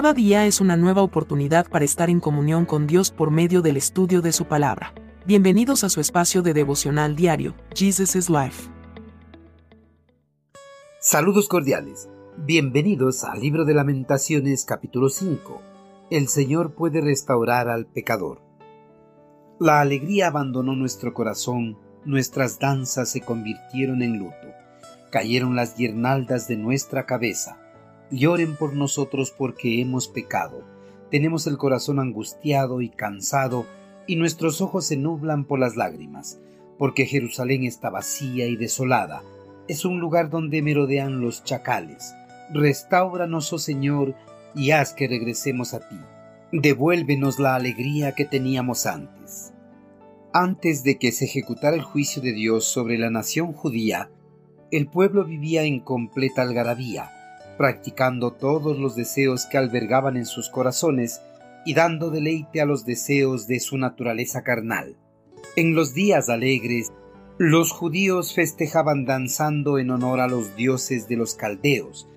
Cada día es una nueva oportunidad para estar en comunión con Dios por medio del estudio de su palabra. Bienvenidos a su espacio de devocional diario, Jesus is Life. Saludos cordiales. Bienvenidos al libro de lamentaciones capítulo 5. El Señor puede restaurar al pecador. La alegría abandonó nuestro corazón, nuestras danzas se convirtieron en luto, cayeron las guirnaldas de nuestra cabeza Lloren por nosotros porque hemos pecado. Tenemos el corazón angustiado y cansado, y nuestros ojos se nublan por las lágrimas, porque Jerusalén está vacía y desolada. Es un lugar donde merodean los chacales. Restáuranos, oh Señor, y haz que regresemos a ti. Devuélvenos la alegría que teníamos antes. Antes de que se ejecutara el juicio de Dios sobre la nación judía, el pueblo vivía en completa algarabía practicando todos los deseos que albergaban en sus corazones y dando deleite a los deseos de su naturaleza carnal. En los días alegres, los judíos festejaban danzando en honor a los dioses de los caldeos,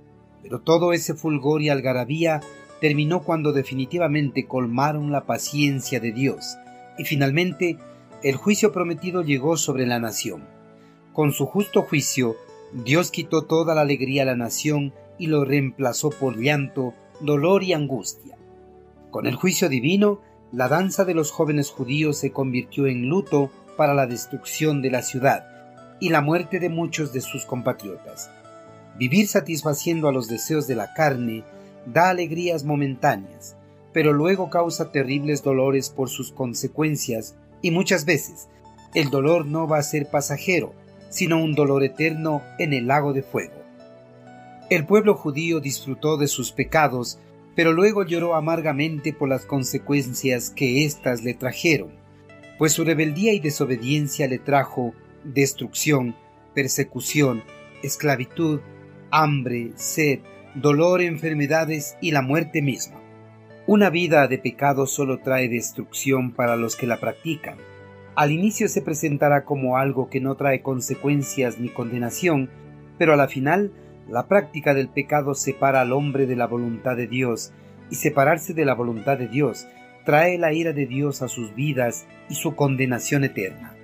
pero todo ese fulgor y algarabía terminó cuando definitivamente colmaron la paciencia de Dios, y finalmente el juicio prometido llegó sobre la nación. Con su justo juicio, Dios quitó toda la alegría a la nación y lo reemplazó por llanto, dolor y angustia. Con el juicio divino, la danza de los jóvenes judíos se convirtió en luto para la destrucción de la ciudad y la muerte de muchos de sus compatriotas. Vivir satisfaciendo a los deseos de la carne da alegrías momentáneas, pero luego causa terribles dolores por sus consecuencias y muchas veces el dolor no va a ser pasajero, sino un dolor eterno en el lago de fuego. El pueblo judío disfrutó de sus pecados, pero luego lloró amargamente por las consecuencias que éstas le trajeron, pues su rebeldía y desobediencia le trajo destrucción, persecución, esclavitud, hambre, sed, dolor, enfermedades y la muerte misma. Una vida de pecado solo trae destrucción para los que la practican. Al inicio se presentará como algo que no trae consecuencias ni condenación, pero a la final la práctica del pecado separa al hombre de la voluntad de Dios, y separarse de la voluntad de Dios trae la ira de Dios a sus vidas y su condenación eterna.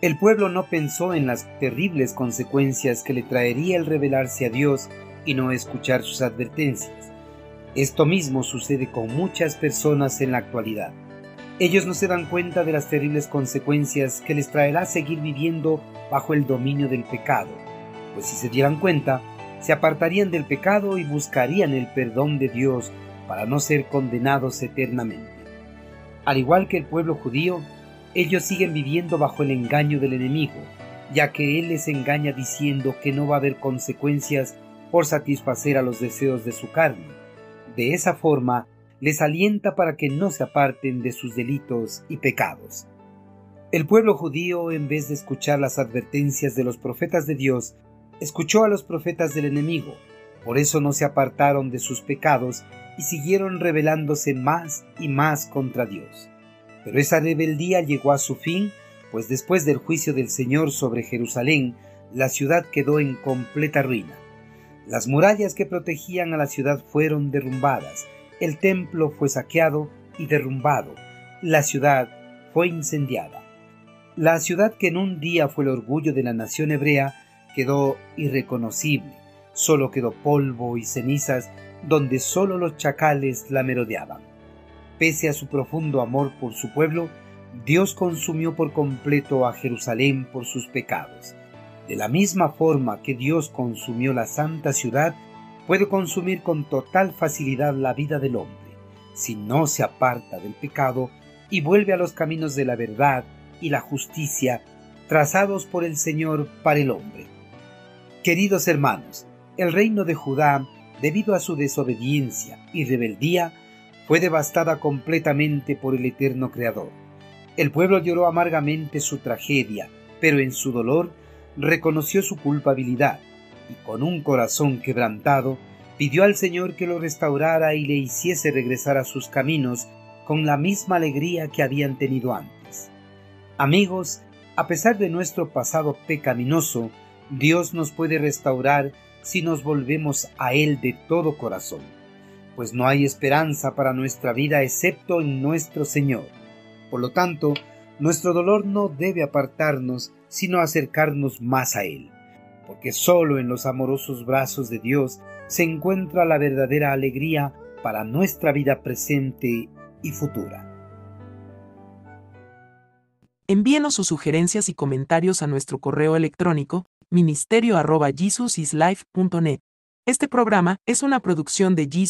El pueblo no pensó en las terribles consecuencias que le traería el rebelarse a Dios y no escuchar sus advertencias. Esto mismo sucede con muchas personas en la actualidad. Ellos no se dan cuenta de las terribles consecuencias que les traerá seguir viviendo bajo el dominio del pecado pues si se dieran cuenta, se apartarían del pecado y buscarían el perdón de Dios para no ser condenados eternamente. Al igual que el pueblo judío, ellos siguen viviendo bajo el engaño del enemigo, ya que él les engaña diciendo que no va a haber consecuencias por satisfacer a los deseos de su carne. De esa forma, les alienta para que no se aparten de sus delitos y pecados. El pueblo judío, en vez de escuchar las advertencias de los profetas de Dios, escuchó a los profetas del enemigo, por eso no se apartaron de sus pecados y siguieron rebelándose más y más contra Dios. Pero esa rebeldía llegó a su fin, pues después del juicio del Señor sobre Jerusalén, la ciudad quedó en completa ruina. Las murallas que protegían a la ciudad fueron derrumbadas, el templo fue saqueado y derrumbado, la ciudad fue incendiada. La ciudad que en un día fue el orgullo de la nación hebrea, quedó irreconocible, solo quedó polvo y cenizas donde solo los chacales la merodeaban. Pese a su profundo amor por su pueblo, Dios consumió por completo a Jerusalén por sus pecados. De la misma forma que Dios consumió la santa ciudad, puede consumir con total facilidad la vida del hombre, si no se aparta del pecado y vuelve a los caminos de la verdad y la justicia trazados por el Señor para el hombre. Queridos hermanos, el reino de Judá, debido a su desobediencia y rebeldía, fue devastada completamente por el eterno Creador. El pueblo lloró amargamente su tragedia, pero en su dolor reconoció su culpabilidad y con un corazón quebrantado pidió al Señor que lo restaurara y le hiciese regresar a sus caminos con la misma alegría que habían tenido antes. Amigos, a pesar de nuestro pasado pecaminoso, Dios nos puede restaurar si nos volvemos a Él de todo corazón. pues no hay esperanza para nuestra vida excepto en nuestro Señor. Por lo tanto, nuestro dolor no debe apartarnos, sino acercarnos más a Él, porque solo en los amorosos brazos de Dios se encuentra la verdadera alegría para nuestra vida presente y futura. Envíenos sus sugerencias y comentarios a nuestro correo electrónico ministerio.jesusislife.net. Este programa es una producción de Jesus